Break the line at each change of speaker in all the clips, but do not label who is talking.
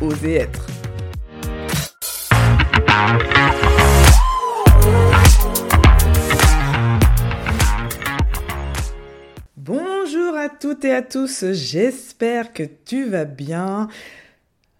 Oser être. Bonjour à toutes et à tous, j'espère que tu vas bien.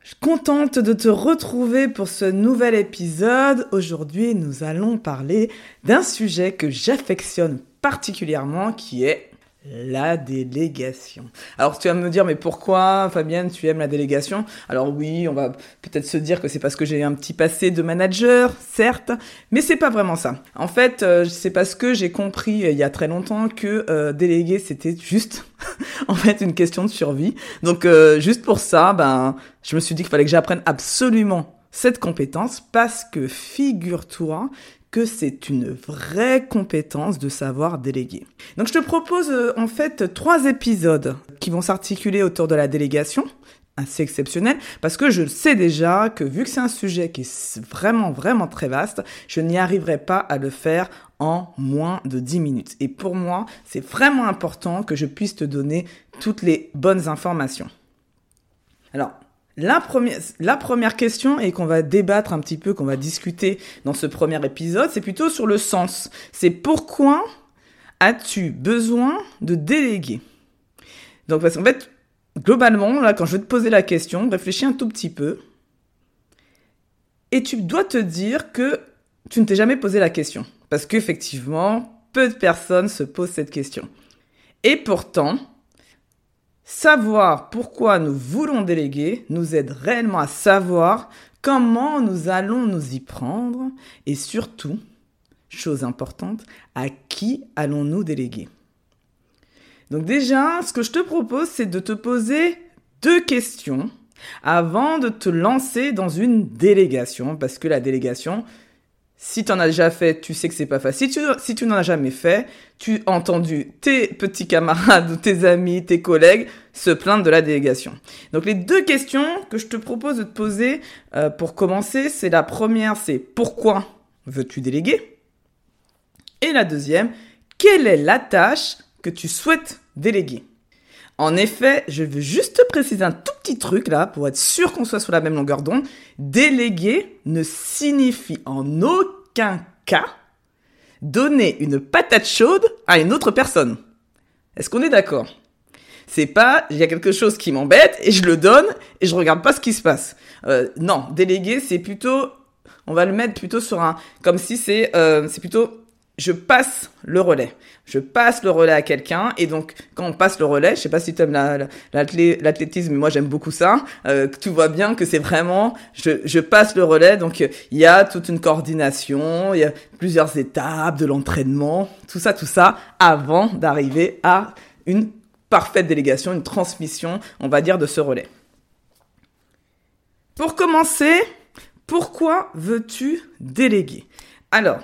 Je suis contente de te retrouver pour ce nouvel épisode. Aujourd'hui, nous allons parler d'un sujet que j'affectionne particulièrement qui est la délégation. Alors tu vas me dire mais pourquoi Fabienne tu aimes la délégation? Alors oui, on va peut-être se dire que c'est parce que j'ai un petit passé de manager, certes, mais c'est pas vraiment ça. En fait, euh, c'est parce que j'ai compris euh, il y a très longtemps que euh, déléguer c'était juste en fait une question de survie. Donc juste pour ça, ben je me suis dit qu'il fallait que j'apprenne absolument cette compétence parce que figure-toi que c'est une vraie compétence de savoir déléguer. Donc je te propose euh, en fait trois épisodes qui vont s'articuler autour de la délégation, assez exceptionnel, parce que je sais déjà que vu que c'est un sujet qui est vraiment, vraiment très vaste, je n'y arriverai pas à le faire en moins de 10 minutes. Et pour moi, c'est vraiment important que je puisse te donner toutes les bonnes informations. Alors, la première, question et qu'on va débattre un petit peu, qu'on va discuter dans ce premier épisode, c'est plutôt sur le sens. C'est pourquoi as-tu besoin de déléguer? Donc parce qu'en fait, globalement, là, quand je vais te poser la question, réfléchis un tout petit peu. Et tu dois te dire que tu ne t'es jamais posé la question. Parce qu'effectivement, peu de personnes se posent cette question. Et pourtant, Savoir pourquoi nous voulons déléguer nous aide réellement à savoir comment nous allons nous y prendre et surtout, chose importante, à qui allons-nous déléguer. Donc déjà, ce que je te propose, c'est de te poser deux questions avant de te lancer dans une délégation, parce que la délégation, si tu en as déjà fait, tu sais que c'est pas facile. Si tu, n'en as jamais fait, tu as entendu tes petits camarades, tes amis, tes collègues se plaindre de la délégation. Donc les deux questions que je te propose de te poser euh, pour commencer, c'est la première, c'est pourquoi veux-tu déléguer? Et la deuxième, quelle est la tâche que tu souhaites déléguer? En effet, je veux juste préciser un tout petit truc là pour être sûr qu'on soit sur la même longueur d'onde. Déléguer ne signifie en aucun cas donner une patate chaude à une autre personne. Est-ce qu'on est, d'accord? C'est pas il y a quelque chose qui m'embête et je le donne et je regarde pas ce qui se passe. Euh, non, déléguer c'est plutôt on va le mettre plutôt sur un comme si c'est euh, c'est plutôt je passe le relais. Je passe le relais à quelqu'un et donc quand on passe le relais, je sais pas si tu aimes l'athlétisme, mais moi j'aime beaucoup ça. Euh, tu vois bien que c'est vraiment je, je passe le relais, donc il y a toute une coordination, il y a plusieurs étapes de l'entraînement, tout ça, tout ça, avant d'arriver à une parfaite délégation, une transmission, on va dire, de ce relais. Pour commencer, pourquoi veux-tu déléguer? Alors,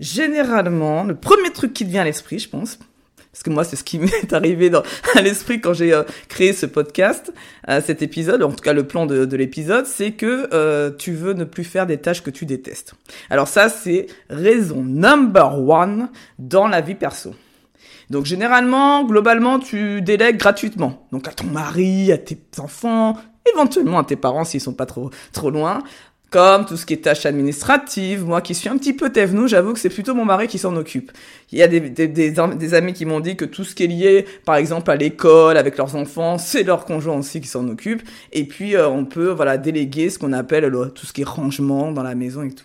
généralement, le premier truc qui te vient à l'esprit, je pense, parce que moi, c'est ce qui m'est arrivé dans, à l'esprit quand j'ai euh, créé ce podcast, euh, cet épisode, en tout cas le plan de, de l'épisode, c'est que euh, tu veux ne plus faire des tâches que tu détestes. Alors ça, c'est raison number one dans la vie perso. Donc généralement, globalement, tu délègues gratuitement. Donc à ton mari, à tes enfants, éventuellement à tes parents s'ils sont pas trop trop loin comme tout ce qui est tâches administratives. Moi qui suis un petit peu tèvenoux, j'avoue que c'est plutôt mon mari qui s'en occupe. Il y a des, des, des, amis qui m'ont dit que tout ce qui est lié, par exemple, à l'école, avec leurs enfants, c'est leur conjoint aussi qui s'en occupe. Et puis, euh, on peut voilà déléguer ce qu'on appelle tout ce qui est rangement dans la maison et tout.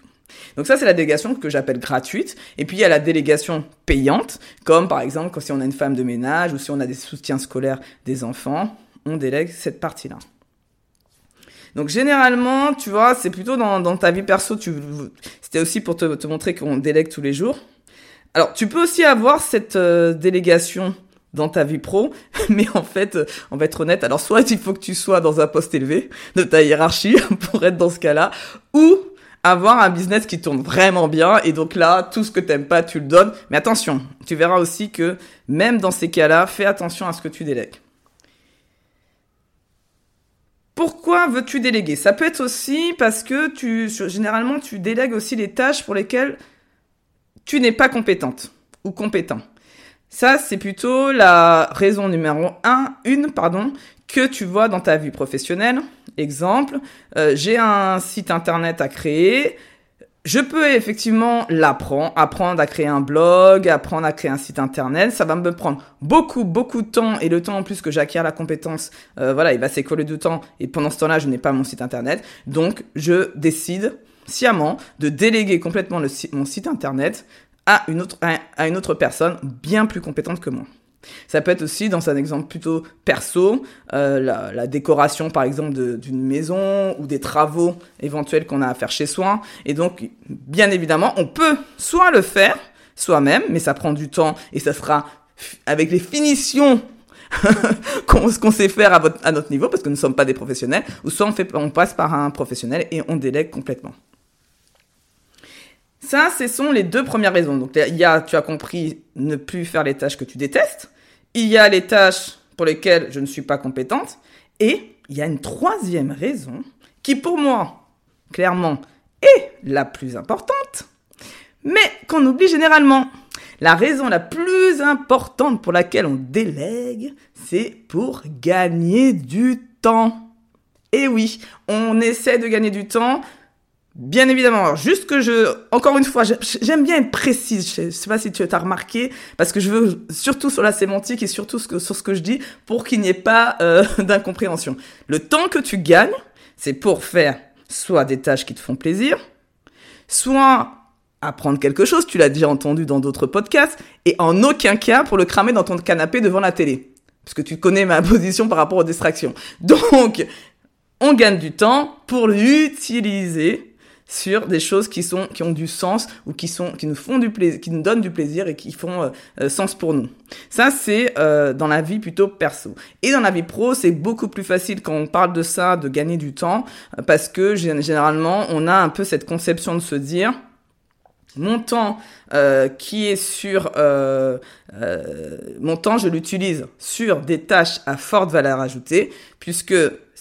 Donc ça, c'est la délégation que j'appelle gratuite. Et puis, il y a la délégation payante, comme par exemple si on a une femme de ménage ou si on a des soutiens scolaires des enfants, on délègue cette partie-là. Donc généralement, tu vois, c'est plutôt dans, ta vie perso. Tu, c'était aussi pour te, te montrer qu'on délègue tous les jours. Alors, tu peux aussi avoir cette euh, délégation dans ta vie pro, mais en fait, on va être honnête, alors soit il faut que tu sois dans un poste élevé de ta hiérarchie pour être dans ce cas-là, ou avoir un business qui tourne vraiment bien et donc là, tout ce que t'aimes pas, tu le donnes. Mais attention, tu verras aussi que même dans ces cas-là, fais attention à ce que tu délègues. Pourquoi veux-tu déléguer? Ça peut être aussi parce que tu, généralement, tu délègues aussi les tâches pour lesquelles tu n'es pas compétente ou compétent. Ça, c'est plutôt la raison numéro un, une, pardon, que tu vois dans ta vie professionnelle. Exemple, euh, j'ai un site internet à créer. Je peux effectivement l'apprendre, apprendre à créer un blog, apprendre à créer un site internet. Ça va me prendre beaucoup, beaucoup de temps et le temps en plus que j'acquiers la compétence, euh, voilà, il va s'écoler de temps et pendant ce temps-là, je n'ai pas mon site internet. Donc, je décide sciemment de déléguer complètement mon site internet à une autre personne bien plus compétente que moi. Ça peut être aussi, dans un exemple plutôt perso, euh, la, décoration par exemple d'une maison ou des travaux éventuels qu'on a à faire chez soi. Et donc, bien évidemment, on peut soit le faire soi-même, mais ça prend du temps et ça sera avec les finitions qu'on sait faire à, notre niveau, parce que nous ne sommes pas des professionnels, ou soit on, on passe par un professionnel et on délègue complètement. Ça, ce sont les deux premières raisons. Donc, il y a, tu as compris, ne plus faire les tâches que tu détestes. Il y a les tâches pour lesquelles je ne suis pas compétente. Et il y a une troisième raison qui, pour moi, clairement, est la plus importante, mais qu'on oublie généralement. La raison la plus importante pour laquelle on délègue, c'est pour gagner du temps. Et oui, on essaie de gagner du temps Bien évidemment, juste que je, encore une fois, j'aime bien être précise. Je sais pas si tu as remarqué, parce que je veux surtout sur la sémantique et surtout sur ce que je dis, pour qu'il n'y ait pas euh, d'incompréhension. Le temps que tu gagnes, c'est pour faire soit des tâches qui te font plaisir, soit apprendre quelque chose. Tu l'as déjà entendu dans d'autres podcasts, et en aucun cas pour le cramer dans ton canapé devant la télé, parce que tu connais ma position par rapport aux distractions. Donc, on gagne du temps pour l'utiliser sur des choses qui sont qui ont du sens ou qui sont qui nous font du plaisir qui nous donnent du plaisir et qui font euh, euh, sens pour nous. Ça c'est euh, dans la vie plutôt perso. Et dans la vie pro c'est beaucoup plus facile quand on parle de ça de gagner du temps parce que généralement on a un peu cette conception de se dire mon temps qui est sur mon temps je l'utilise sur des tâches à forte valeur ajoutée puisque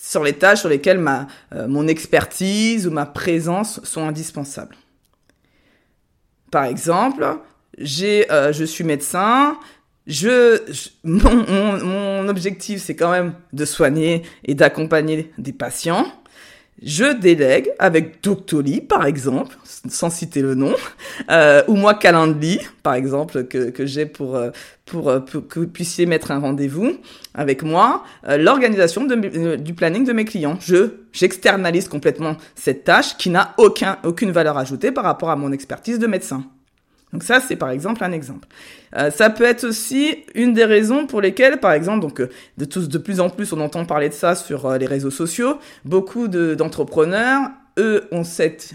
sur les tâches sur lesquelles ma, euh, mon expertise ou ma présence sont indispensables. Par exemple, j'ai, euh, je suis médecin, je, mon, mon objectif c'est quand même de soigner et d'accompagner des patients. Je délègue avec Doctolib, par exemple, sans citer le nom, euh, ou moi Calendly, par exemple, que, que j'ai pour, euh, pour, euh, pour, que vous puissiez mettre un rendez-vous avec moi, euh, l'organisation du planning de mes clients. Je j'externalise complètement cette tâche qui n'a aucun, aucune valeur ajoutée par rapport à mon expertise de médecin. Donc ça, c'est par exemple un exemple. Euh, ça peut être aussi une des raisons pour lesquelles, par exemple, donc euh, de tous de plus en plus, on entend parler de ça sur euh, les réseaux sociaux. Beaucoup d'entrepreneurs, eux, ont cette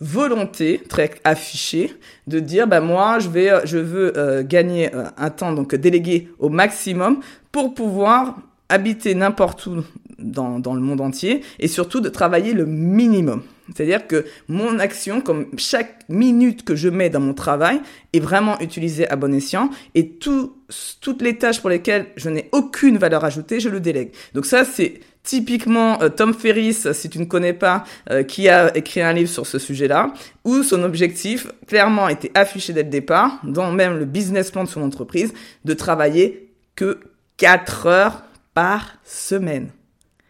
volonté très affichée de dire bah moi je vais je veux gagner un temps donc délégué au maximum pour pouvoir habiter n'importe où dans, dans le monde entier et surtout de travailler le minimum. C'est-à-dire que mon action, comme chaque minute que je mets dans mon travail, est vraiment utilisée à bon escient et tout, toutes les tâches pour lesquelles je n'ai aucune valeur ajoutée, je le délègue. Donc ça, c'est typiquement euh, Tom Ferris, si tu ne connais pas, euh, qui a écrit un livre sur ce sujet-là, où son objectif clairement était affiché dès le départ, dans même le business plan de son entreprise, de travailler que 4 heures par semaine.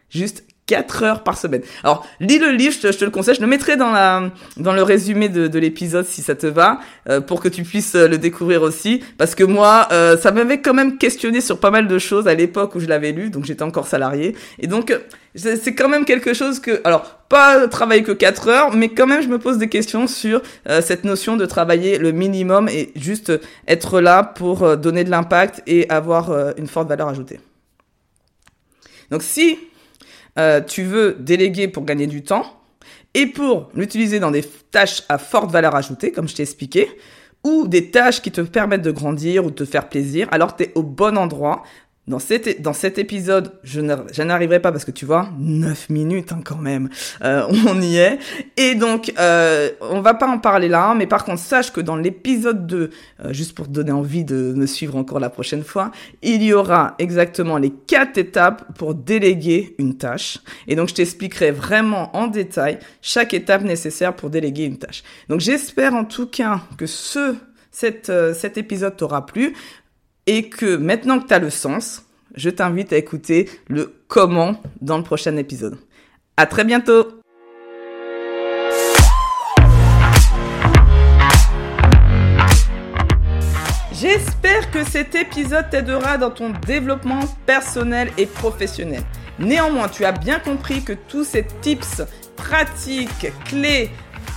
Juste 4 heures par semaine. Alors, lis le livre, je te, le conseille. Je le mettrai dans, la, dans le résumé de, de l'épisode si ça te va, euh, pour que tu puisses euh, le découvrir aussi. Parce que moi, euh, ça m'avait quand même questionné sur pas mal de choses à l'époque où je l'avais lu, donc j'étais encore salarié. Et donc, c'est quand même quelque chose que... Alors, pas travailler que 4 heures, mais quand même, je me pose des questions sur cette notion de travailler le minimum et juste être là pour donner de l'impact et avoir une forte valeur ajoutée. Donc si euh, tu veux déléguer pour gagner du temps et pour l'utiliser dans des tâches à forte valeur ajoutée, comme je t'ai expliqué, ou des tâches qui te permettent de grandir ou de te faire plaisir, alors tu es au bon endroit. Dans cet, épisode, je n'arriverai pas parce que tu vois, 9 minutes hein, quand même, euh, on y est. Et donc, euh, on va pas en parler là, mais par contre, sache que dans l'épisode 2, euh, juste pour te donner envie de me suivre encore la prochaine fois, il y aura exactement les quatre étapes pour déléguer une tâche. Et donc, je t'expliquerai vraiment en détail chaque étape nécessaire pour déléguer une tâche. Donc, j'espère en tout cas que ce euh, cet épisode t'aura plu et que maintenant que tu as le sens, je t'invite à écouter le comment dans le prochain épisode. À très bientôt! J'espère que cet épisode t'aidera dans ton développement personnel et professionnel. Néanmoins, tu as bien compris que tous ces tips, pratiques, clés,